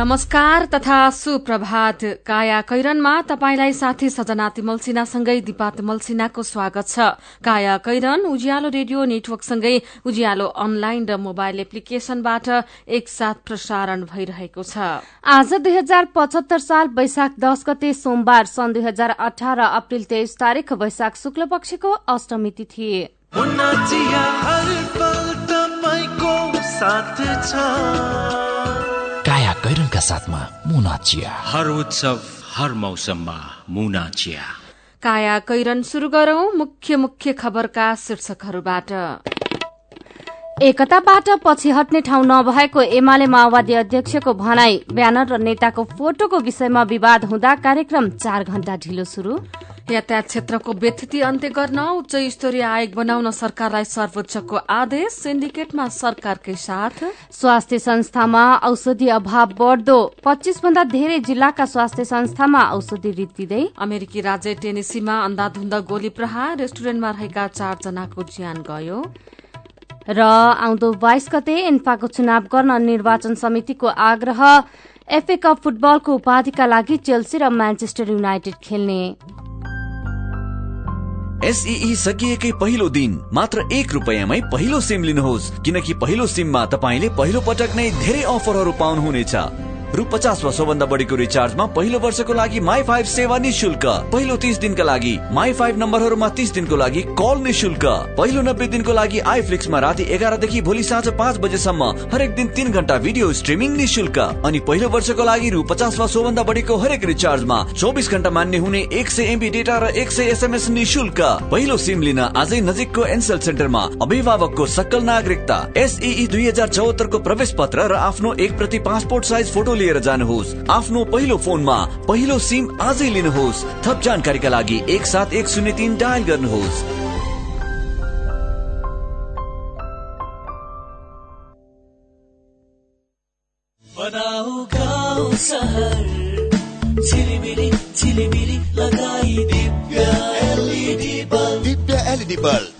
नमस्कार तथा सुप्रभात। काया कैरनमा तपाईंलाई साथी सजना तिमलसिनासँगै दिपा तिमलसिनाको स्वागत छ। काया कैरन उज्यालो रेडियो नेटवर्कसँगै उज्यालो अनलाइन र मोबाइल एप्लिकेशनबाट एकसाथ प्रसारण भइरहेको छ। आज दुई हजार पचहत्तर साल वैशाख दश गते सोमबार सन् दुई हजार अठार अप्रेल तेइस तारीक वैशाख शुक्ल पक्षको अष्टमी तिथि। कैरनका साथमा मुना चिया। हर उत्सव हर मौसममा मुना चिया। काया कैरन शुरू गरौं मुख्य मुख्य खबरका शीर्षकहरूबाट। एकताबाट पछि हट्ने ठाउँ नभएको एमाले माओवादी अध्यक्षको भनाई ब्यानर र नेताको फोटोको विषयमा विवाद हुँदा कार्यक्रम चार घण्टा ढिलो शुरू यातायात क्षेत्रको व्यथिति अन्त्य गर्न उच्च स्तरीय आयोग बनाउन सरकारलाई सर्वोच्चको आदेश। सिन्डिकेटमा सरकारकै साथ। स्वास्थ्य संस्थामा औषधि अभाव बढ्दो। पच्चीस भन्दा धेरै जिल्लाका स्वास्थ्य संस्थामा औषधि रित्तिँदै अमेरिकी राज्य टेनेसीमा अन्धाधुन्द गोली प्रहार। रेस्टुरेन्टमा रहेका चारजनाको ज्यान गयो। र आउँदो बाइस गते एन्फाको चुनाव गर्न निर्वाचन समितिको आग्रह। एफए कप फुटबलको उपाधिका लागि चेल्सी र म्यान्चेस्टर युनाइटेड खेल्ने। एसई सकिएकै पहिलो दिन मात्र एक रुपियाँमै पहिलो सिम लिनुहोस् किनकि पहिलो सिममा तपाईँले पहिलो पटक नै धेरै अफरहरू पाउनुहुनेछ। रु पचास वा सोभन्दा बढीको रिचार्जमा पहिलो वर्षको लागि माई फाइभ सेवा निशुल्क पहिलो तिस दिनका लागि माई फाइभ नम्बरहरूमा तिस दिनको लागि कल निशुल्क पहिलो नब्बे दिनको लागि आइफ्लिक्समा राति एघारदेखि भोलि साँझ पाँच बजेसम्म हरेक दिन तिन घण्टा भिडियो स्ट्रिमिङ निशुल्क अनि पहिलो वर्षको लागि रु पचास वा सोभन्दा बढीको हरेक रिचार्जमा चौबिस घण्टा मान्य हुने एक सय एमबी डेटा र एक सय एसएमएस निशुल्क पहिलो सिम लिन आजै नजिकको एनसेल सेन्टरमा अभिभावकको सक्कल नागरिकता एसई दुई हजार चौहत्तरको प्रवेश पत्र र आफ्नो एक प्रति पासपोर्ट साइज फोटो लिएर जानुहोस्। आफ्नो पहिलो फोनमा पहिलो सिम आजै लिनुहोस्। थप जानकारीका लागि एक सात एक शून्य तिन डायल गर्नुहोस्। Divya LED bulb. Divya LED bulb.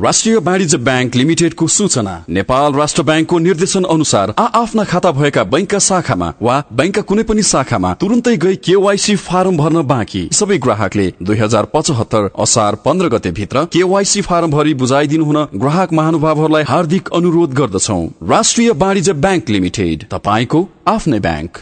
राष्ट्रिय वाणिज्य ब्याङ्क लिमिटेडको सूचना। नेपाल राष्ट्र ब्याङ्कको निर्देशन अनुसार आ आफ्ना खाता भएका बैंकका शाखामा वा बैंकका कुनै पनि शाखामा तुरन्तै गई केवाईसी फारम भर्न बाँकी। सबै ग्राहकले दुई हजार पचहत्तर असार पन्ध्र गते भित्र केवाईसी फारम भरि बुझाइदिनु हुन ग्राहक महानुभावहरूलाई हार्दिक अनुरोध गर्दछौ। राष्ट्रिय वाणिज्य ब्याङ्क लिमिटेड तपाईँको आफ्नै ब्याङ्क।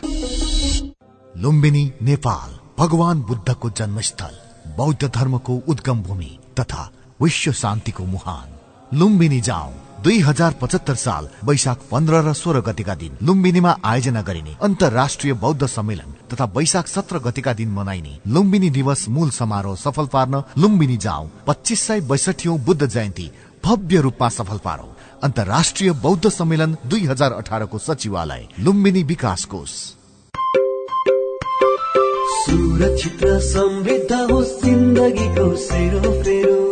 लुम्बिनी नेपाल भगवान बुद्धको जन्मस्थल बौद्ध धर्मको उद्गम भूमि तथा विश्व शान्तिको मुहान। लुम्बिनी जाउँ। दुई हजार पचहत्तर साल वैशाख पन्ध्र र सोह्र गतिका दिन। लुम्बिनीमा आयोजना गरिने अन्तर्राष्ट्रिय बौद्ध सम्मेलन तथा वैशाख सत्र गतिका दिन मनाइने लुम्बिनी दिवस मूल समारोह सफल पार्न लुम्बिनी जाउँ। पच्चिस सय बैसठी बुद्ध जयन्ती भव्य रूपमा सफल पारौ। अन्तर्राष्ट्रिय बौद्ध सम्मेलन दुई हजार अठारको सचिवालय लुम्बिनी विकास कोष। सुरक्षित समृद्ध होस् जिन्दगीको सेरोफेरो। भोलिको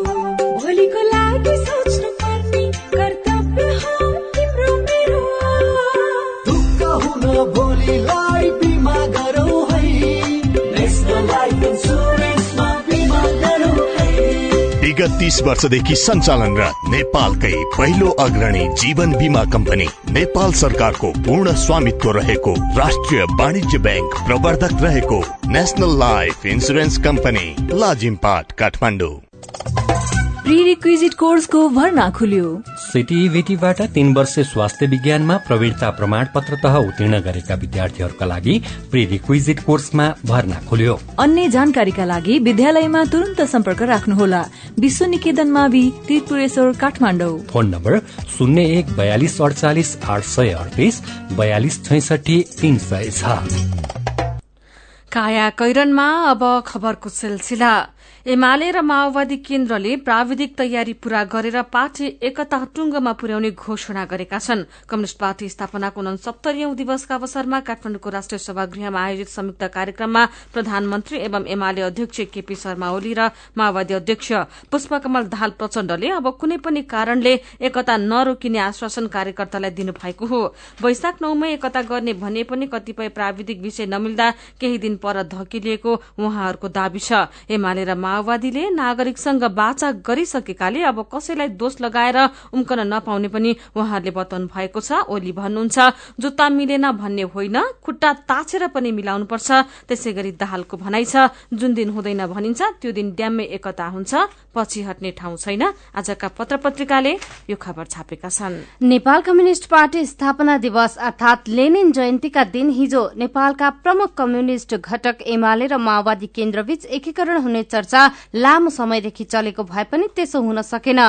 विगत तीस वर्षदेखि सञ्चालनरत नेपालकै पहिलो अग्रणी जीवन बिमा कम्पनी नेपाल सरकारको पूर्ण स्वामित्व रहेको राष्ट्रिय वाणिज्य ब्याङ्क प्रवर्धक रहेको national life insurance company Lazimpat Kathmandu. Prerequisite कोर्सको भर्ना खुल्यो। सिटिभिटीबाट तीन वर्ष स्वास्थ्य विज्ञानमा प्रवीणता प्रमाण पत्र तह उत्तीर्ण गरेका विद्यार्थीहरूका लागि प्री रिक्विजिट कोर्समा भर्ना खुल्यो। अन्य जानकारीका लागि विद्यालयमा तुरन्त सम्पर्क राख्नुहोला। विश्व निकेतन मावि त्रिपुरेश्वर काठमाडौँ। फोन नम्बर शून्य एक बयालिस अडचालिस आठ सय अडतिस बयालिस छैसठी तीन सय छ। काया कैरनमा अब खबरको सिलसिला। एमाले र माओवादी केन्द्रले प्राविधिक तयारी पूरा गरेर पार्टी एकता टुंगमा पुर्याउने घोषणा गरेका छन्। कम्युनिष्ट पार्टी स्थापनाको उनसत्तरीौं दिवसका अवसरमा काठमाडौँको राष्ट्रिय सभागृहमा आयोजित संयुक्त कार्यक्रममा प्रधानमन्त्री एवं एमाले अध्यक्ष केपी शर्मा ओली र माओवादी अध्यक्ष पुष्पकमल दाहाल प्रचण्डले अब कुनै पनि कारणले एकता नरोकिने आश्वासन कार्यकर्तालाई दिनुभएको हो। वैशाख नौमै एकता गर्ने भने पनि कतिपय प्राविधिक विषय नमिल्दा केही दिन पर धकिलिएको उहाँहरूको दावी छ। एमाले र माओवादीले नागरिकसँग बाचा गरिसकेकाले अब कसैलाई दोष लगाएर उम्कन नपाउने पनि उहाँहरूले बताउनु भएको छ। ओली भन्नुहुन्छ जुत्ता मिलेन भन्ने होइन खुट्टा ताछेर पनि मिलाउनुपर्छ। त्यसै गरी दाहालको भनाइ छ जुन दिन हुँदैन भनिन्छ त्यो दिन ड्याम्मे एकता हुन्छ पछि हट्ने ठाउँ छैन। आजका पत्र पत्रिकाले यो खबर छापेका छन्। नेपाल कम्युनिष्ट पार्टी स्थापना दिवस अर्थात लेनिन जयन्तीका दिन हिजो नेपालका प्रमुख कम्युनिष्ट घटक एमाले र माओवादी केन्द्रबीच एकीकरण हुने चर्चा लामो समयदेखि चलेको भए पनि त्यसो हुन सकेन।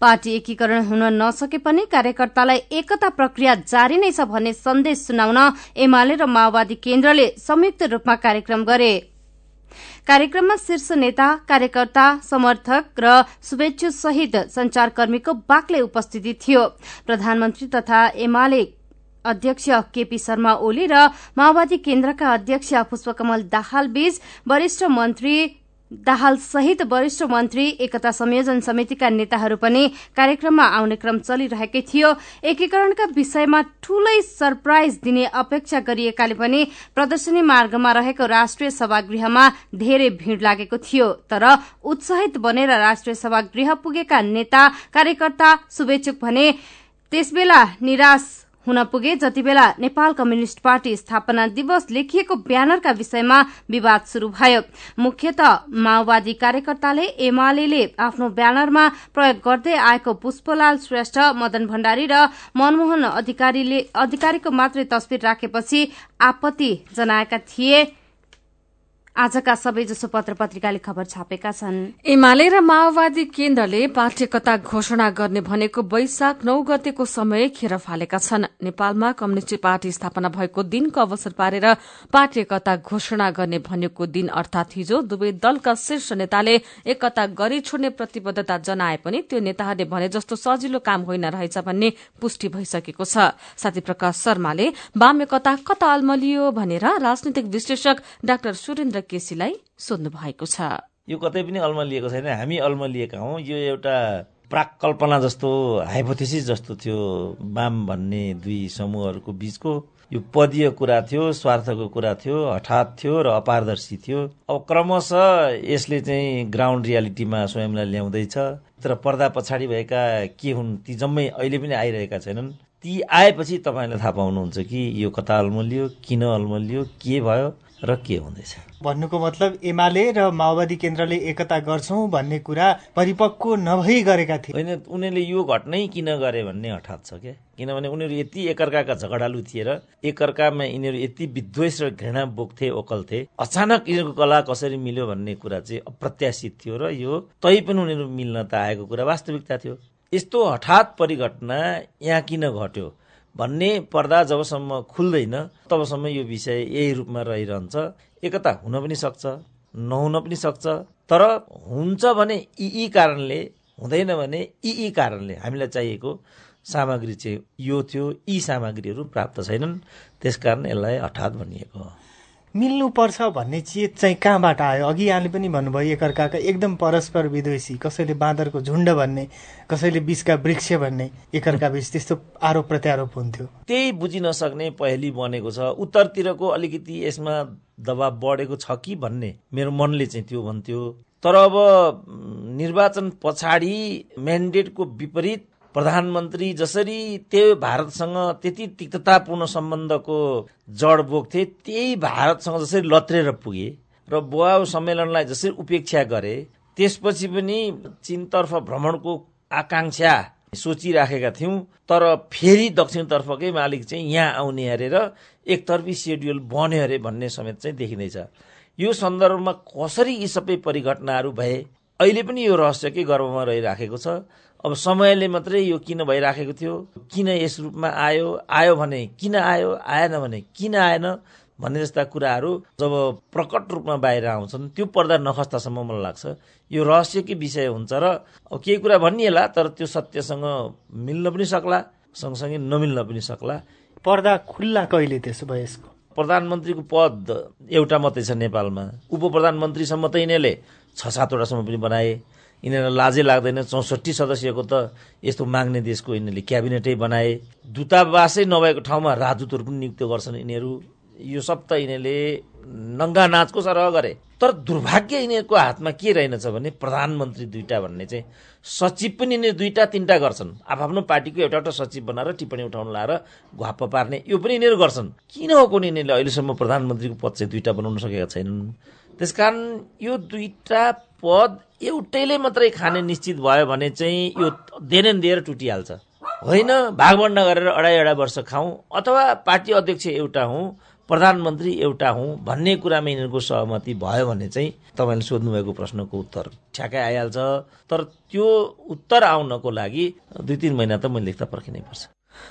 पार्टी एकीकरण हुन नसके पनि कार्यकर्तालाई एकता प्रक्रिया जारी नै छ भन्ने सन्देश सुनाउन एमाले र माओवादी केन्द्रले संयुक्त रूपमा कार्यक्रम गरे। कार्यक्रममा शीर्ष नेता कार्यकर्ता समर्थक र शुभेच्छु सहित संचारकर्मीको बाक्लै उपस्थिति थियो। प्रधानमन्त्री तथा एमाले अध्यक्ष केपी शर्मा ओली र माओवादी केन्द्रका अध्यक्ष पुष्पकमल दाहाल बीच वरिष्ठ मन्त्री दाहाल सहित वरिष्ठ मन्त्री एकता संयोजन समितिका नेताहरू पनि कार्यक्रममा आउने क्रम चलिरहेकै थियो। एकीकरणका विषयमा ठूलै सरप्राइज दिने अपेक्षा गरिएकाले पनि प्रदर्शनी मार्गमा रहेको राष्ट्रिय सभागृहमा धेरै भीड़ लागेको थियो। तर उत्साहित बनेर राष्ट्रिय सभागृह पुगेका नेता कार्यकर्ता शुभेच्छुक भने त्यसबेला निराश हुन पुगे जति बेला नेपाल कम्युनिष्ट पार्टी स्थापना दिवस लेखिएको ब्यानरका विषयमा विवाद शुरू भयो। मुख्यत माओवादी कार्यकर्ताले एमाले आफ्नो ब्यानरमा प्रयोग गर्दै आएको पुष्पलाल श्रेष्ठ मदन भण्डारी र मनमोहन अधिकारीको मात्रै तस्विर राखेपछि आपत्ति जनाएका थिए। आजका सबैजसो पत्र पत्रिकाले खबर छापेका छन्। एमाले र माओवादी केन्द्रले पार्टी एकता घोषणा गर्ने भनेको वैशाख नौ गतेको समय खेर फालेका छन्। नेपालमा कम्युनिष्ट पार्टी स्थापना भएको दिनको अवसर पारेर पार्टी एकता घोषणा गर्ने भनेको दिन अर्थात हिजो दुवै दलका शीर्ष नेताले एकता गरी छोड्ने प्रतिबद्धता जनाए पनि त्यो नेताहरूले भने जस्तो सजिलो काम होइन रहेछ भन्ने पुष्टि भइसकेको छ। साथी प्रकाश शर्माले वाम एकता कता अल्मलियो भनेर राजनीतिक विश्लेषक डाक्टर सुरेन्द्र केसीलाई सोध्नु भएको छ। यो कतै पनि अल्मलिएको छैन। हामी अल्मलिएका हौँ। यो एउटा प्राक कल्पना जस्तो हाइपोथेसिस जस्तो थियो वाम भन्ने दुई समूहहरूको बीचको। यो पदीय कुरा थियो स्वार्थको कुरा थियो हठात थियो र अपारदर्शी थियो। अब क्रमशः यसले चाहिँ ग्राउन्ड रियालिटीमा स्वयंलाई ल्याउँदैछ। तर पर्दा पछाडि भएका के हुन् ती जम्मै अहिले पनि आइरहेका छैनन्। ती आएपछि तपाईँले थाहा पाउनुहुन्छ कि यो कता अल्मलियो किन अल्मलियो के भयो। र के हुँदैछ? भन्नुको मतलब एमाले र माओवादी केन्द्रले एकता गर्छौं भन्ने कुरा परिपक्व नभई गरेका थिए। होइन उनीहरूले यो घटनै किन गरे भन्ने हठात छ क्या? किनभने उनीहरू यति एकअर्काका झगडालु थिए र एकअर्कामा यिनीहरू यति विद्वेष र घृणा बोक्थे ओकल्थे अचानक यिनीहरूको कला कसरी मिल्यो भन्ने कुरा चाहिँ अप्रत्याशित थियो र यो तै पनि उनीहरू मिल्न त आएको कुरा वास्तविकता थियो। यस्तो हठात परिघटना यहाँ किन घट्यो? भन्ने पर्दा जबसम्म खुल्दैन तबसम्म यो विषय यही रूपमा रहिरहन्छ। एकता हुन पनि सक्छ नहुन पनि सक्छ। तर हुन्छ भने यी यी कारणले हुँदैन भने यी यी कारणले हामीलाई चाहिएको सामग्री चाहिँ यो थियो। यी सामग्रीहरू प्राप्त छैनन्। त्यसकारण यसलाई हठात भनिएको हो। मिल्नुपर्छ भन्ने चेत चाहिँ कहाँबाट आयो? अघि यहाँले पनि भन्नुभयो एकअर्काका एकदम परस्पर विद्वेषी कसैले बाँदरको झुन्ड भन्ने कसैले बिचका वृक्ष भन्ने एकअर्का बिच त्यस्तो आरोप प्रत्यारोप हुन्थ्यो। त्यही बुझिन सक्ने पहली बनेको छ। उत्तरतिरको अलिकति यसमा दबाब बढेको छ कि भन्ने मेरो मनले चाहिँ त्यो भन्थ्यो। तर अब निर्वाचन पछाडि म्यान्डेटको विपरीत प्रधानमन्त्री जसरी त्यो भारतसँग त्यति तिक्ततापूर्ण सम्बन्धको जड बोक्थे त्यही भारतसँग जसरी लत्रेर पुगे र बोआउ सम्मेलनलाई जसरी उपेक्षा गरे त्यसपछि पनि चीनतर्फ भ्रमणको आकांक्षा सोचिराखेका थियौँ तर फेरि दक्षिणतर्फकै मालिक चाहिँ यहाँ आउने हेरेर एकतर्फी सेड्युल बन्यो अरे भन्ने समेत चाहिँ देखिँदैछ। यो सन्दर्भमा कसरी यी सबै परिघटनाहरू भए? अहिले पनि यो रहस्यकै गर्भमा रहिराखेको छ। अब समयले मात्रै यो किन भइराखेको थियो? किन यस रूपमा आयो? आयो भने किन आयो? आएन भने किन आएन? भन्ने जस्ता कुराहरू जब प्रकट रूपमा बाहिर आउँछन् त्यो पर्दा नखस्तासम्म मलाई लाग्छ यो रहस्यकै विषय हुन्छ र अब केही कुरा भनिएला तर त्यो सत्यसँग मिल्न पनि सक्ला सँगसँगै नमिल्न पनि सक्ला। पर्दा खुल्ला कहिले त्यसो भए यसको? प्रधानमन्त्रीको पद एउटा मात्रै छ नेपालमा। उप प्रधानमन्त्रीसम्म त यिनीहरूले छ सातवटासम्म पनि बनाए। यिनीहरूलाई लाजै लाग्दैन। चौसठी सदस्यको त यस्तो माग्ने देशको यिनीहरूले क्याबिनेटै बनाए। दूतावासै नभएको ठाउँमा राजदूतहरू पनि नियुक्त गर्छन् यिनीहरू। यो सब त यिनीहरूले नङ्गा नाचको सरह गरे। तर दुर्भाग्य यिनीहरूको हातमा के रहेनछ भने प्रधानमन्त्री दुईटा भन्ने चाहिँ सचिव पनि यिनीहरू दुईटा तिनवटा गर्छन्। आफ्नो पार्टीको एउटा एउटा सचिव बनाएर टिप्पणी उठाउन लाएर घाप्प पार्ने यो पनि यिनीहरू गर्छन्। किन हो कुनै यिनीहरूले अहिलेसम्म प्रधानमन्त्रीको पद चाहिँ दुईटा बनाउन सकेका छैनन्? त्यसकारण यो दुईटा पद एउटैले मात्रै खाने निश्चित भयो भने चाहिँ यो देन दिएर टुटिहाल्छ। होइन भागभण्ड गरेर अढाई अढाई वर्ष खाउँ अथवा पार्टी अध्यक्ष एउटा हुँ प्रधानमन्त्री एउटा हुँ भन्ने कुरामा यिनीहरूको सहमति भयो भने चाहिँ तपाईँले सोध्नुभएको प्रश्नको उत्तर ठ्याक्कै आइहाल्छ। तर त्यो उत्तर आउनको लागि दुई तिन महिना त मैले लेख्दा पर्खिनै पर्छ।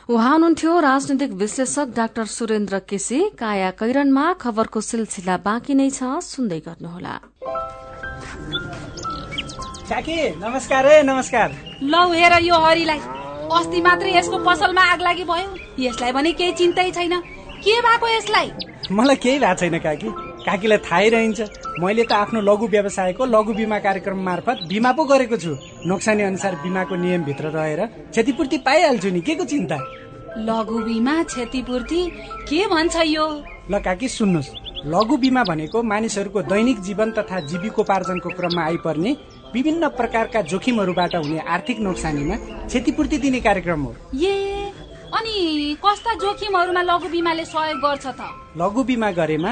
उहाँ हुनुहुन्थ्यो राजनैतिक विश्लेषक डाक्टर सुरेन्द्र केसी। काया कैरनमा खबरको सिलसिला बाँकी नै छ सुन्दै गर्नुहोला। काकी नमस्कार है नमस्कार। लौ हेर यो हरिलाई। अस्ति मात्रै यसको पसलमा आग लागि भयो। यसलाई भने केही चिन्तै छैन। के भएको यसलाई? मलाई केही भएको छैन काकी। काकीलाई थाहै रहन्छ। मैले त आफ्नो लघु व्यवसायको लघु बिमा कार्यक्रम मार्फत बिमा पो गरेको छु। नोक्सानी अनुसार बिमाको नियमभित्र रहेर क्षतिपूर्ति पाइहाल्छु नि। के को चिन्ता? लघु बिमा क्षतिपूर्ति? के भन्छ यो? ल काकी सुन्नुहोस्। लघु बिमा भनेको मानिसहरूको दैनिक जीवन तथा जीविकोपार्जनको क्रममा आइपर्ने विभिन्न प्रकारका जोखिमहरूबाट हुने आर्थिक नोक्सानीमा क्षतिपूर्ति दिने कार्यक्रम हो। ए अनि कस्ता जोखिमहरूमा लघु बिमाले सहयोग गर्छ त? लघु बिमा गरेमा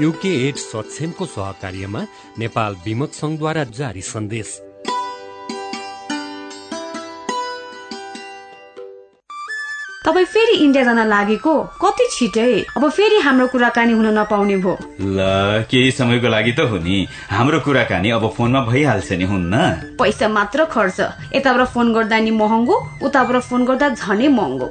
युके एड सक्षमको सहकार्यमा नेपाल विमक संघद्वारा जारी सन्देश। तपाईँ फेरि इन्डिया जान लागेको? कति छिटै? अब फेरि हाम्रो कुराकानी हुन नपाउने भो ल केही समयको लागि त हो नि। हाम्रो कुराकानी अब फोनमा भइहाल्छ नि हुन्न? पैसा मात्र खर्च। यताबाट फोन गर्दा नि महँगो उताबाट फोन गर्दा झनै महँगो।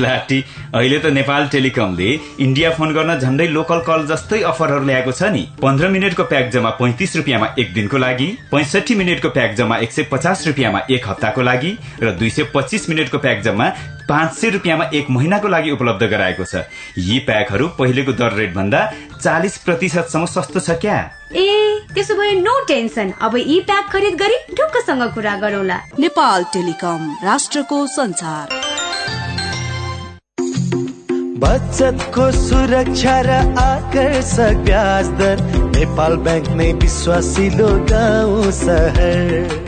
लाटी अहिले त नेपाल टेलिकमले इन्डिया फोन गर्न झन्डै लोकल कल जस्तै अफरहरू ल्याएको छ नि। पन्ध्र मिनटको प्याक जम्मा पैँतिस रुपियाँमा एक दिनको लागि पैँसठी मिनटको प्याक जम्मा एक सय पचास रुपियाँमा एक हप्ताको लागि र दुई सय पच्चिस मिनटको प्याक जम्मा पाँच सय रुपियाँमा एक महिनाको लागि उपलब्ध गराएको छ। यी प्याकहरू पहिलेको दर रेट भन्दा चालिस प्रतिशतसम्म सस्तो छ क्या? ए त्यसो भए नो टेन्सन। अब यी प्याक खरिद गरी ढुक्कसँग कुरा गरौँला। नेपाल टेलिकम राष्ट्रको संसार। बचतको सुरक्षा र आकर्षक ब्याज दर नेपाल ब्याङ्क नै विश्वासिलो गाउँ सहर।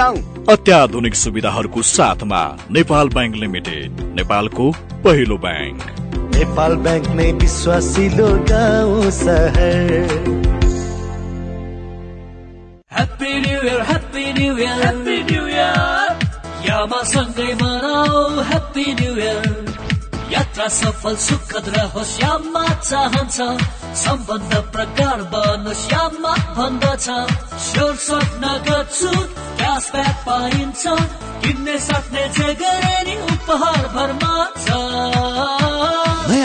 अत्याधुनिक सुविधाहरूको साथमा नेपाल ब्याङ्क लिमिटेड नेपालको पहिलो ब्याङ्क। नेपाल ब्याङ्क नै विश्वासिलो गाउँ सहर। Happy New Year, Happy New Year, Happy New Year. यामा सँगै मनाऊ Happy New Year. यात्रा सफल सुखद रहोस् यामा चाहन्छ। सम्बन्ध प्रकार बनोस् याममा भन्दछ स्योर सट नगद छुट क्यासब्याक पाइन्छ। किन्ने सक्ने जे गरे उपहार भरमा छ।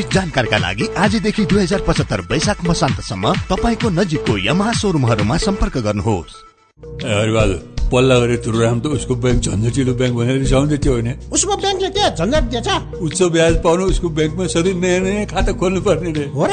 विस्तृत जानकारीका लागि आजदेखि दुई हजार पचहत्तर वैशाख मसान्तसम्म तपाईँको नजिकको यमहा सोरुमहरूमा सम्पर्क गर्नुहोस्। पल्ला गरे तुरुराम त उसको ब्याङ्क झन्झटिलो ब्याङ्क भनेर रिसाउँदै थियो होइन? उसको ब्याङ्कले के झन्झट दिएछ। उच्च ब्याज पाउनु उसको ब्याङ्कमा सधैँ नयाँ नयाँ खाता खोल्नु पर्ने रे। हो र?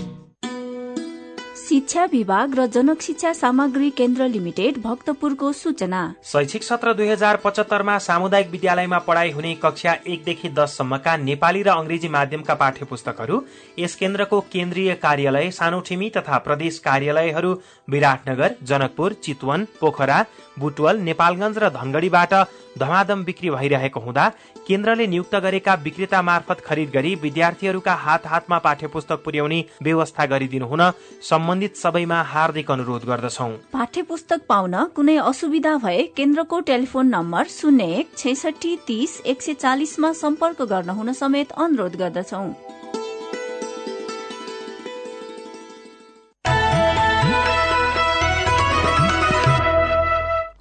शिक्षा विभाग र जनक शिक्षा सामग्री केन्द्र लिमिटेड भक्तपुरको सूचना। शैक्षिक सत्र दुई हजार पचहत्तरमा सामुदायिक विद्यालयमा पढाइ हुने कक्षा एकदेखि दससम्मका नेपाली र अंग्रेजी माध्यमका पाठ्य पुस्तकहरू यस केन्द्रको केन्द्रीय कार्यालय सानोठिमी तथा प्रदेश कार्यालयहरू विराटनगर जनकपुर चितवन पोखरा बुटवल नेपालगंज र धनगढ़ीबाट धमाधम बिक्री भइरहेको हुँदा केन्द्रले नियुक्त गरेका विक्रेता मार्फत खरिद गरी विद्यार्थीहरूका हात हातमा पाठ्य पुस्तक पुर्याउने व्यवस्था गरिदिनु हुन सम्बन्धित सबैमा हार्दिक अनुरोध गर्दछौ। पाठ्य पुस्तक पाउन कुनै असुविधा भए केन्द्रको टेलिफोन नम्बर शून्य एक छैसठी तीस एक सय चालिसमा सम्पर्क गर्न हुन समेत अनुरोध गर्दछौ।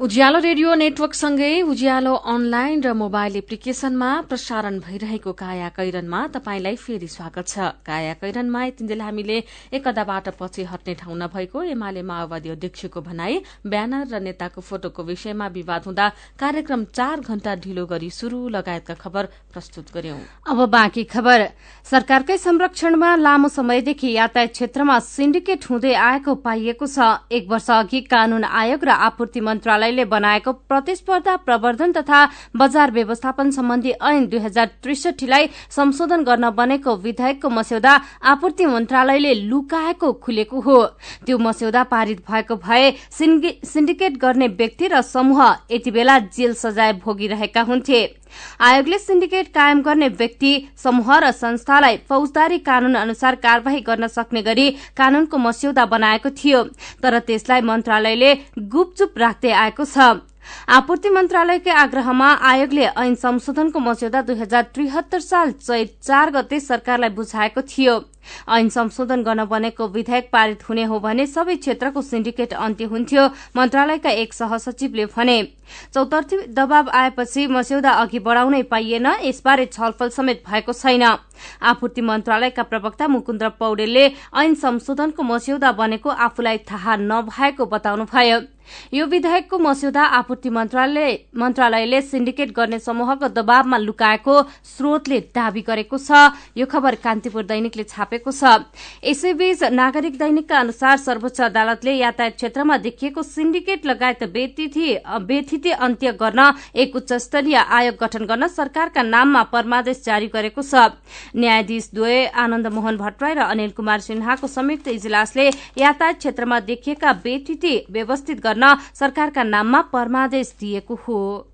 उज्यालो रेडियो नेटवर्कसँगै उज्यालो अनलाइन र मोबाइल एप्लिकेशनमा प्रसारण भइरहेको काया कैरनमा तपाईंलाई फेरि स्वागत छ। काया कैरनमा यतिन्जेल हामीले एकअदाबाट पछि हट्ने ठाउँ नभएको एमाले माओवादी अध्यक्षको भनाई ब्यानर र नेताको फोटोको विषयमा विवाद हुँदा कार्यक्रम चार घण्टा ढिलो गरी शुरू लगायतका खबर प्रस्तुत गर्यौं। अब बाँकी खबर। सरकारकै संरक्षणमा लामो समयदेखि यातायात क्षेत्रमा सिन्डिकेट हुँदै आएको पाइएको छ। एक वर्ष अघि कानून आयोग र आपूर्ति मन्त्रालयले बनाएको प्रतिस्पर्धा प्रवर्धन तथा बजार व्यवस्थापन सम्बन्धी ऐन दुई हजार त्रिसठीलाई संशोधन गर्न बनेको विधेयकको मस्यौदा आपूर्ति मन्त्रालयले लुकाएको खुलेको हो। त्यो मस्यौदा पारित भएको भए सिन्डिकेट गर्ने व्यक्ति र समूह यति बेला जेल सजाय भोगिरहेका हुन्थे। आयोगले सिन्डिकेट कायम गर्ने व्यक्ति समूह र संस्थालाई फौजदारी कानून अनुसार कार्यवाही गर्न सक्ने गरी कानूनको मस्यौदा बनाएको थियो। तर त्यसलाई मन्त्रालयले गुपचुप राख्दै आएको छ। आपूर्ति मन्त्रालयकै आग्रहमा आयोगले ऐन संशोधनको मस्यौदा दुई हजार त्रिहत्तर साल चैत चार गते सरकारलाई बुझाएको थियो। ऐन संशोधन गर्न बनेको विधेयक पारित हुने हो भने सबै क्षेत्रको सिन्डिकेट अन्त्य हुन्थ्यो मन्त्रालयका एक सहसचिवले भने। चौतर्फी दबाव आएपछि मस्यौदा अघि बढ़ाउनै पाइएन यसबारे छलफल समेत भएको छैन। आपूर्ति मन्त्रालयका प्रवक्ता मुकुन्द पौडेलले ऐन संशोधनको मस्यौदा बनेको आफूलाई थाहा नभएको बताउनुभयो। यो विधेयकको मस्यौदा आपूर्ति मन्त्रालय मन्त्रालयले सिन्डिकेट गर्ने समूहको दबावमा लुकाएको स्रोतले दावी गरेको छ। यो खबर कान्तिपुर दैनिकले छापेको छ। यसैबीच नागरिक दैनिकका अनुसार सर्वोच्च अदालतले यातायात क्षेत्रमा देखिएको सिन्डिकेट लगायत बेथिति अन्त्य गर्न एक उच्च स्तरीय आयोग गठन गर्न सरकारका नाममा परमादेश जारी गरेको छ। न्यायाधीश द्वय आनन्द मोहन भट्टराई र अनिल कुमार सिन्हाको संयुक्त इजलासले यातायात क्षेत्रमा देखिएका बेथिति व्यवस्थित गर्न सरकारका नाममा परमादेश दिएको हो।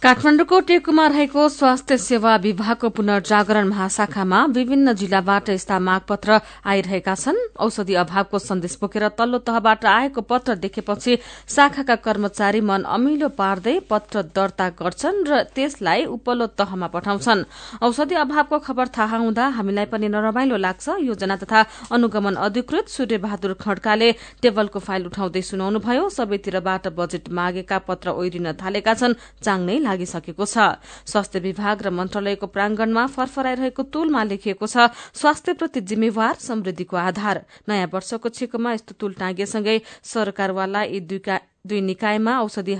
काठमाडौँको टेकुमा रहेको स्वास्थ्य सेवा विभागको पुनर्जागरण महाशाखामा विभिन्न जिल्लाबाट यस्ता मागपत्र आइरहेका छन्। औषधि अभावको सन्देश बोकेर तल्लो तहबाट आएको पत्र देखेपछि शाखाका कर्मचारी मन अमिलो पार्दै पत्र दर्ता गर्छन् र त्यसलाई उपल्लो तहमा पठाउँछन्। औषधि अभावको खबर थाहा हुँदा हामीलाई पनि नरमाइलो लाग्छ। योजना तथा अनुगमन अधिकृत सूर्य बहादुर खड्काले टेबलको फाइल उठाउँदै सुनाउनुभयो। सबैतिरबाट बजेट मागेका पत्र ओइरिन थालेका छन्। चाङ लागिसकेको छ। स्वास्थ्य विभाग र मन्त्रालयको प्रांगणमा फरफराइरहेको तुलमा लेखिएको छ स्वास्थ्यप्रति जिम्मेवार समृद्धिको आधार। नयाँ वर्षको छेकोमा यस्तो तुल टाँगिएसँगै सरकारवाला यी दुई निकायमा औषधि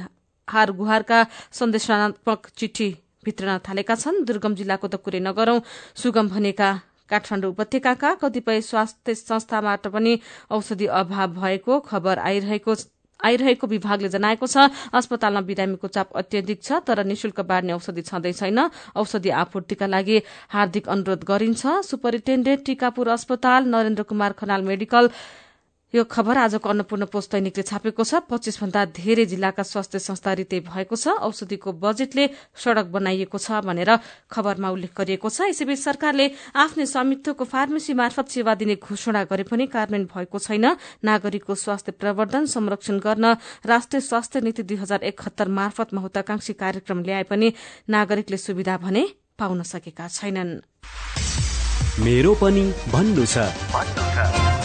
हार गुहारका सन्देशात्मक चिठी भित्रन थालेका छन्। दुर्गम जिल्लाको त कुरै नगरौं सुगम भनेका काठमाडौँ उपत्यकाका कतिपय स्वास्थ्य संस्थाबाट पनि औषधि अभाव भएको खबर आइरहेको आइरहेको विभागले जनाएको छ अस्पतालमा बिरामीको चाप अत्यधिक छ तर निशुल्क बाँड्ने औषधि छँदै छैन। औषधि आपूर्तिका लागि हार्दिक अनुरोध गरिन्छ। सुपरिन्टेण्डेन्ट टीकापुर अस्पताल नरेन्द्र कुमार खनाल मेडिकल यो खबर आजको अन्नपूर्ण पोस्ट दैनिकले छापेको छ। पच्चीस भन्दा धेरै जिल्लाका स्वास्थ्य संस्था रिते भएको छ। औषधिको बजेटले सड़क बनाइएको छ भनेर खबरमा उल्लेख गरिएको छ। यसैबीच सरकारले आफ्नै स्वामित्वको फार्मेसी मार्फत सेवा दिने घोषणा गरे पनि कार्यान्वयन भएको छैन। नागरिकको स्वास्थ्य प्रवर्धन संरक्षण गर्न राष्ट्रिय स्वास्थ्य नीति दुई हजार एकहत्तर मार्फत महत्वाकांक्षी कार्यक्रम ल्याए पनि नागरिकले सुविधा भने पाउन सकेका छैनन्। मेरो पनि भन्नु छ।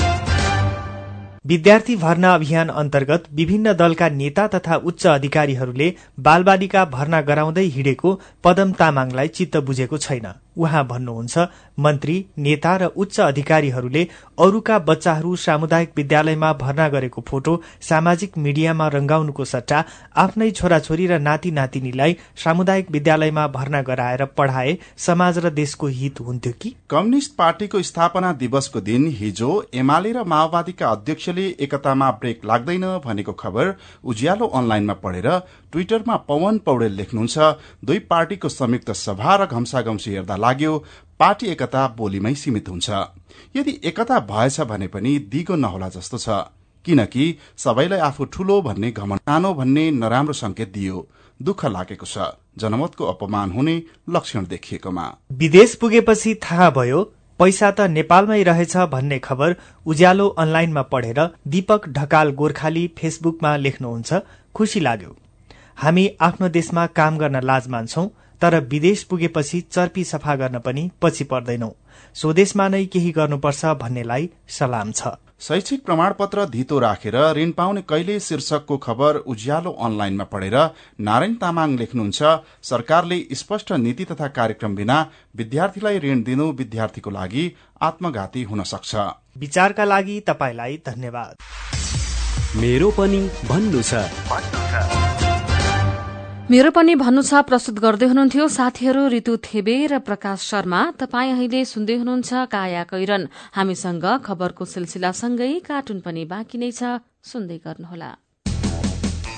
विद्यार्थी भर्ना अभियान अन्तर्गत विभिन्न दलका नेता तथा उच्च अधिकारीहरूले बालबालिका भर्ना गराउँदै हिँडेको पदम तामाङलाई चित्त बुझेको छैन। उहाँ भन्नुहुन्छ मन्त्री नेता र उच्च अधिकारीहरूले अरूका बच्चाहरू सामुदायिक विद्यालयमा भर्ना गरेको फोटो सामाजिक मिडियामा रंगाउनुको सट्टा आफ्नै छोराछोरी र नाति नातिनीलाई सामुदायिक विद्यालयमा भर्ना गराएर पढ़ाए समाज र देशको हित हुन्थ्यो कि? कम्युनिष्ट पार्टीको स्थापना दिवसको दिन हिजो एमाले र माओवादीका अध्यक्षले एकतामा ब्रेक लाग्दैन भनेको खबर उज्यालो अनलाइनमा पढेर ट्विटरमा पवन पौडेल लेख्नुहुन्छ दुई पार्टीको संयुक्त सभा र घम्साघम्सी हेर्दा लाग्यो पार्टी एकता बोलीमै सीमित हुन्छ। यदि एकता भएछ भने पनि दिगो नहोला जस्तो छ किनकि सबैलाई आफू ठूलो भन्ने घमन सानो भन्ने नराम्रो संकेत दियो। दुःख लागेको छ। जनमतको अपमान हुने लक्षण देखिएकोमा। विदेश पुगेपछि थाहा भयो पैसा त नेपालमै रहेछ भन्ने खबर उज्यालो अनलाइनमा पढेर दीपक ढकाल गोर्खाली फेसबुकमा लेख्नुहुन्छ खुशी लाग्यो। हामी आफ्नो देशमा काम गर्न लाज मान्छौं तर विदेश पुगेपछि चर्पी सफा गर्न पनि पछि पर्दैनौ। स्वदेशमा नै केही गर्नुपर्छ भन्नेलाई सलाम छ। शैक्षिक प्रमाणपत्र धितो राखेर ऋण पाउने कहिले शीर्षकको खबर उज्यालो अनलाइनमा पढेर नारायण तामाङ लेख्नुहुन्छ सरकारले स्पष्ट नीति तथा कार्यक्रम बिना विद्यार्थीलाई ऋण दिनु विद्यार्थीको लागि आत्मघाती हुन सक्छ। विचारका लागि तपाईँलाई धन्यवाद। मेरो पनि भन्नु छ। मेरो पनि भन्नु छ प्रस्तुत गर्दै हुनुहुन्थ्यो साथीहरू ऋतु थेबे र प्रकाश शर्मा। तपाईँ अहिले सुन्दै हुनुहुन्छ काया कैरन। हामीसँग खबरको सिलसिलासँगै कार्टुन पनि बाँकी नै छ। सुन्दै गर्नुहोला।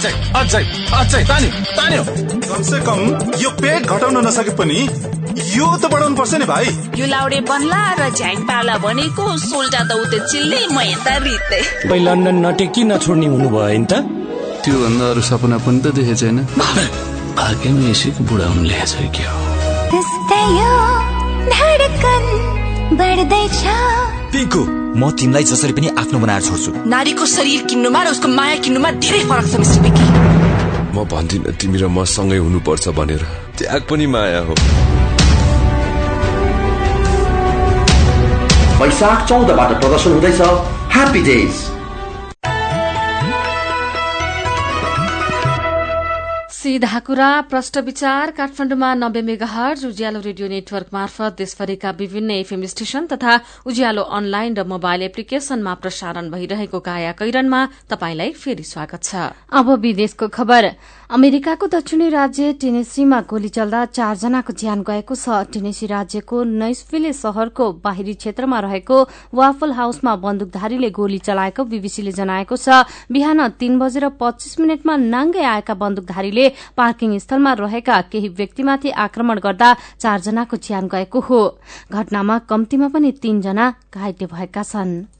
अझै अझै अझै तान्यो तान्यो। कमसे कम यो पेट घटाउन नसके पनि यो त बढाउनु पर्छ नि भाइ। यो लाउडे बन्ला र झ्याङ पाला भनेको सोल्टा त उतै चिल्ले म यता रित्दै तपाईँ लन्डन नटे किन छोड्ने हुनुभयो नि त। त्यो भन्दा अरू सपना पनि त देखेको छैन। भाग्यमा यसैको बुढा हुनु ल्याएछ के हो? पिङ्कु म तिमीलाई जसरी पनि आफ्नो बनाएर छोड्छु। नारीको शरीर किन्नुमा र उसको माया किन्नुमा धेरै फरक छ मिस्टर विकी म भन्दिन तिमी र म सँगै हुनुपर्छ भनेर। त्याग पनि माया हो। वैशाख चौधबाट प्रदर्शन हुँदैछ। ह्याप्पी डेज सीधा कुरा प्रष्ट विचार काठमाडौँमा नब्बे मेगाहर्ज उज्यालो रेडियो नेटवर्क मार्फत देशभरिका विभिन्न एफएम स्टेशन तथा उज्यालो अनलाइन र मोबाइल एप्लिकेशनमा प्रसारण भइरहेको काया कैरनमा तपाईंलाई फेरि स्वागत छ। अब विदेशको खबर। अमेरिकाको दक्षिणी राज्य टेनेसीमा गोली चल्दा चारजनाको ज्यान गएको छ। टेनेसी राज्यको नैसविले शहरको बाहिरी क्षेत्रमा रहेको वाफल हाउसमा बन्दुकधारीले गोली चलाएको बीबीसीले जनाएको छ। बिहान तीन बजेर पच्चीस मिनटमा नाङ्गै आएका बन्दुकधारीले पार्किङ स्थलमा रहेका केही व्यक्तिमाथि आक्रमण गर्दा चारजनाको ज्यान गएको हो। घटनामा कम्तीमा पनि तीनजना घाइते भएका छन्।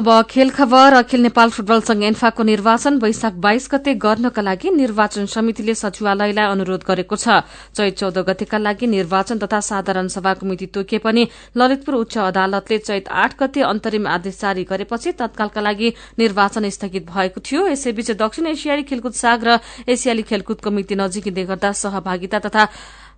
अब खेल खबर अखिल नेपाल फुटबल संघ एन्फाको निर्वाचन वैशाख बाइस गते गर्नका लागि निर्वाचन समितिले सचिवालयलाई अनुरोध गरेको छ। चैत चौध गतेका लागि निर्वाचन तथा साधारण सभाको मिति तोकिए पनि ललितपुर उच्च अदालतले चैत आठ गते अन्तरिम आदेश जारी गरेपछि तत्कालका लागि निर्वाचन स्थगित भएको थियो। यसैबीच दक्षिण एसियाली खेलकुद साग र एसियाली खेलकुद मिति नजिकिँदै गर्दा सहभागिता तथा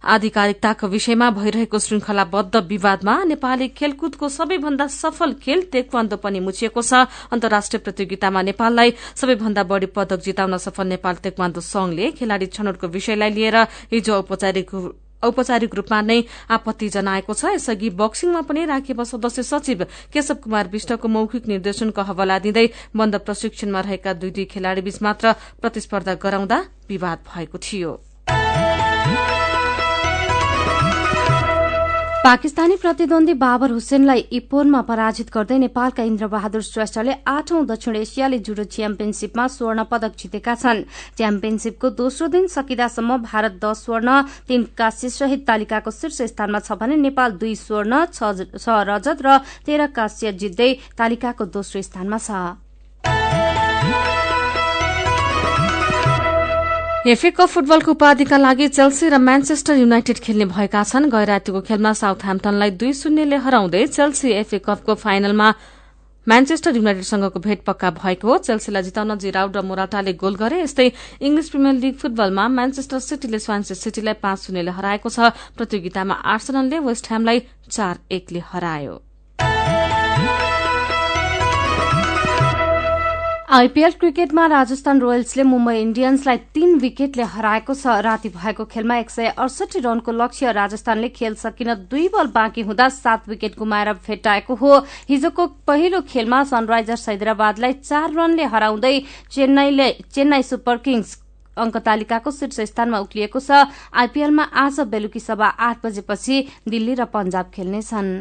आधिकारिकताको विषयमा भइरहेको श्रृंखलाबद्ध विवादमा नेपाली खेलकुदको सबैभन्दा सफल खेल तेक्वान्दो पनि मुछिएको छ। अन्तर्राष्ट्रिय प्रतियोगितामा नेपाललाई सबैभन्दा बढ़ी पदक जिताउन सफल नेपाल तेक्वान्दो संघले खेलाड़ी छनौटको विषयलाई लिएर हिजो औपचारिक औपचारिक रूपमा नै आपत्ति जनाएको छ। यसअघि बक्सिङमा पनि राखेका सदस्य सचिव केशव कुमार विष्टको मौखिक निर्देशनको हवाला दिँदै बन्द प्रशिक्षणमा रहेका दुई दुई खेलाड़ी बीच मात्र प्रतिस्पर्धा गराउँदा विवाद भएको थियो। पाकिस्तानी प्रतिद्वन्दी बाबर हुसेनलाई इपोनमा पराजित गर्दै नेपालका इन्द्रबहादुर श्रेष्ठले आठौं दक्षिण एसियाली जुडो च्याम्पियनशीपमा स्वर्ण पदक जितेका छन्। च्याम्पियनशीपको दोस्रो दिन सकिदासम्म भारत दश स्वर्ण तीन काश्य सहित तालिकाको शीर्ष स्थानमा छ भने नेपाल दुई स्वर्ण छ रजत र तेह्र काश्य जित्दै तालिकाको दोस्रो स्थानमा छ। एफए कप फुटबलको उपाधिका लागि चेल्सी र म्यान्चेस्टर युनाइटेड खेल्ने भएका छन्। गैर रातिको खेलमा साउथ ह्याम्पटनलाई दुई शून्यले हराउँदै चेल्सी एफए कपको फाइनलमा म्यान्चेस्टर युनाइटेडसँगको भेट पक्का भएको हो। चेल्सीलाई जिताउन जिराउड र मोराटाले गोल गरे। यस्तै इंग्लिश प्रिमियर लीग फुटबलमा म्यान्चेस्टर सिटीले स्वान्से सिटीलाई पाँच शून्यले हराएको छ। प्रतियोगितामा आर्सनलले वेस्ट ह्यामलाई चार एकले हरायो। आइपीएल क्रिकेटमा राजस्थान रोयल्सले मुम्बई इण्डियन्सलाई तीन विकेटले हराएको छ। राति भएको खेलमा एक सय अडसठी रनको लक्ष्य राजस्थानले खेल सकिन दुई बल बाँकी हुँदा सात विकेट गुमाएर भेटाएको हो। हिजोको पहिलो खेलमा सनराइजर्स हैदराबादलाई चार रनले हराउँदै चेन्नईले चेन्नई सुपर किङ्स अङ्क तालिकाको शीर्ष स्थानमा उक्लिएको छ। आइपीएलमा आज बेलुकी सभा आठ बजेपछि दिल्ली र पञ्जाब खेल्नेछन्।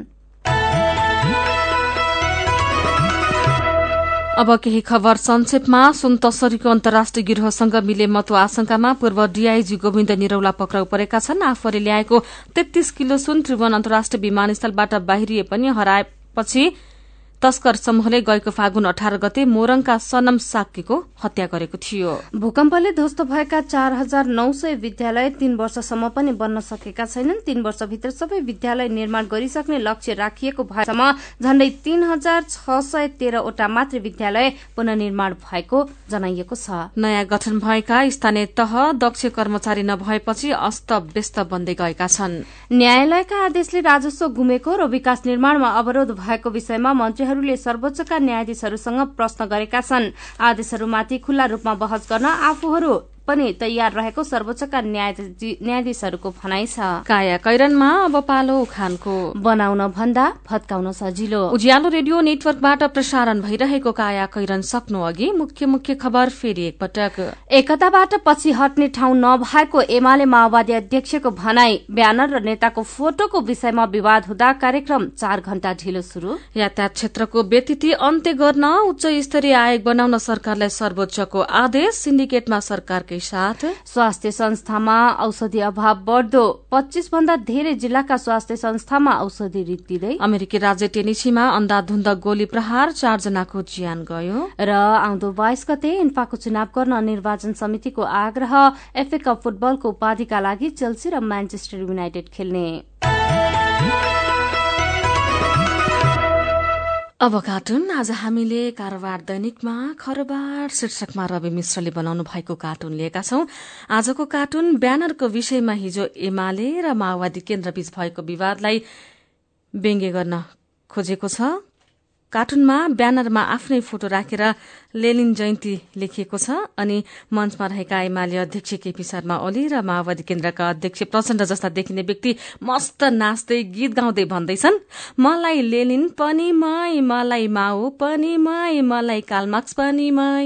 अब केही खबर संक्षेपमा। सुन तसरीको अन्तर्राष्ट्रिय गिरोहसँग मिले महत्व आशंकामा पूर्व डीआईजी गोविन्द निरौला पक्राउ परेका छन्। आफूले ल्याएको तेत्तीस किलो सुन त्रिभुवन अन्तर्राष्ट्रिय विमानस्थलबाट बाहिरिए पनि हराएपछि तस्कर समूहले गएको फागुन अठार गते मोरङका सनम साक्कीको हत्या गरेको थियो। भूकम्पले ध्वस्त भएका चार हजार नौ सय विद्यालय तीन वर्षसम्म पनि बन्न सकेका छैनन्। तीन वर्षभित्र सबै विद्यालय निर्माण गरिसक्ने लक्ष्य राखिएको भएसम्म झण्डै तीन हजार छ सय तेह्रवटा मात्र विद्यालय पुननिर्माण भएको जनाइएको छ। नयाँ गठन भएका स्थानीय तह दक्ष कर्मचारी नभएपछि अस्त व्यस्त बन्दै गएका छन्। न्यायालयका आदेशले राजस्व गुमेको र विकास निर्माणमा अवरोध भएको विषयमा मन्त्रीहरूले सर्वोच्चका न्यायाधीशहरूसँग प्रश्न गरेका छन्। आदेशहरूमाथि खुल्ला रूपमा बहस गर्न आफूहरू पनि तयार रहेको सर्वोच्चका न्यायाधीशहरूको भनाइ छ। काया कैरनमा अब पालो उखानको। बनाउन भन्दा भत्काउन सजिलो। उज्यालो रेडियो नेटवर्कबाट प्रसारण भइरहेको काया कैरन सक्नु अघि मुख्य मुख्य खबर फेरि एकपटक। एकताबाट पछि हट्ने ठाउँ नभएको एमाले माओवादी अध्यक्षको भनाई ब्यानर र नेताको फोटोको विषयमा विवाद हुँदा कार्यक्रम चार घण्टा ढिलो शुरू यातायात क्षेत्रको व्यतिथि अन्त्य गर्न उच्च स्तरीय आयोग बनाउन सरकारलाई सर्वोच्चको आदेश सिन्डिकेटमा सरकार साथ स्वास्थ्य संस्थामा औषधि अभाव बढ़दो। पच्चीस भन्दा धेरै जिल्लाका स्वास्थ्य संस्थामा औषधि रित्तिँदै अमेरिकी राज्य टेनिसीमा अन्धाधुन्द गोली प्रहार चारजनाको ज्यान गयो। र आउँदो बाइस गते इन्फाको चुनाव गर्न निर्वाचन समितिको आग्रह एफए कप फुटबलको उपाधिका लागि चेल्सी र म्यान्चेस्टर युनाइटेड खेल्ने। अब कार्टुन आज हामीले कारोबार दैनिकमा खरबार शीर्षकमा रवि मिश्रले बनाउनु भएको कार्टुन लिएका छौं। आजको कार्टुन ब्यानरको विषयमा हिजो एमाले र माओवादी केन्द्रबीच भएको विवादलाई व्यङ्ग्य गर्न खोजेको छ। कार्टुनमा ब्यानरमा आफ्नै फोटो राखेर लेनिन जयन्ती लेखिएको छ अनि मञ्चमा रहेका एमाले अध्यक्ष केपी शर्मा ओली र माओवादी केन्द्रका अध्यक्ष प्रचण्ड जस्ता देखिने व्यक्ति मस्त नाच्दै गीत गाउँदै भन्दैछन्। मलाई लेनिन पनि मै मलाई माओ पनि मै मलाई कालमार्क्स पनि मै